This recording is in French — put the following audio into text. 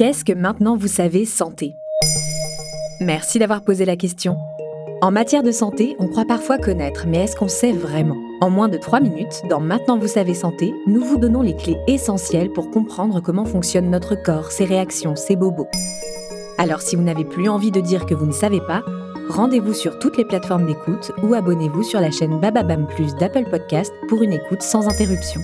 Qu'est-ce que maintenant vous savez santé? Merci d'avoir posé la question. En matière de santé, on croit parfois connaître, mais est-ce qu'on sait vraiment? En moins de 3 minutes, dans Maintenant vous savez santé, nous vous donnons les clés essentielles pour comprendre comment fonctionne notre corps, ses réactions, ses bobos. Alors si vous n'avez plus envie de dire que vous ne savez pas, rendez-vous sur toutes les plateformes d'écoute ou abonnez-vous sur la chaîne Bababam Plus d'Apple Podcast pour une écoute sans interruption.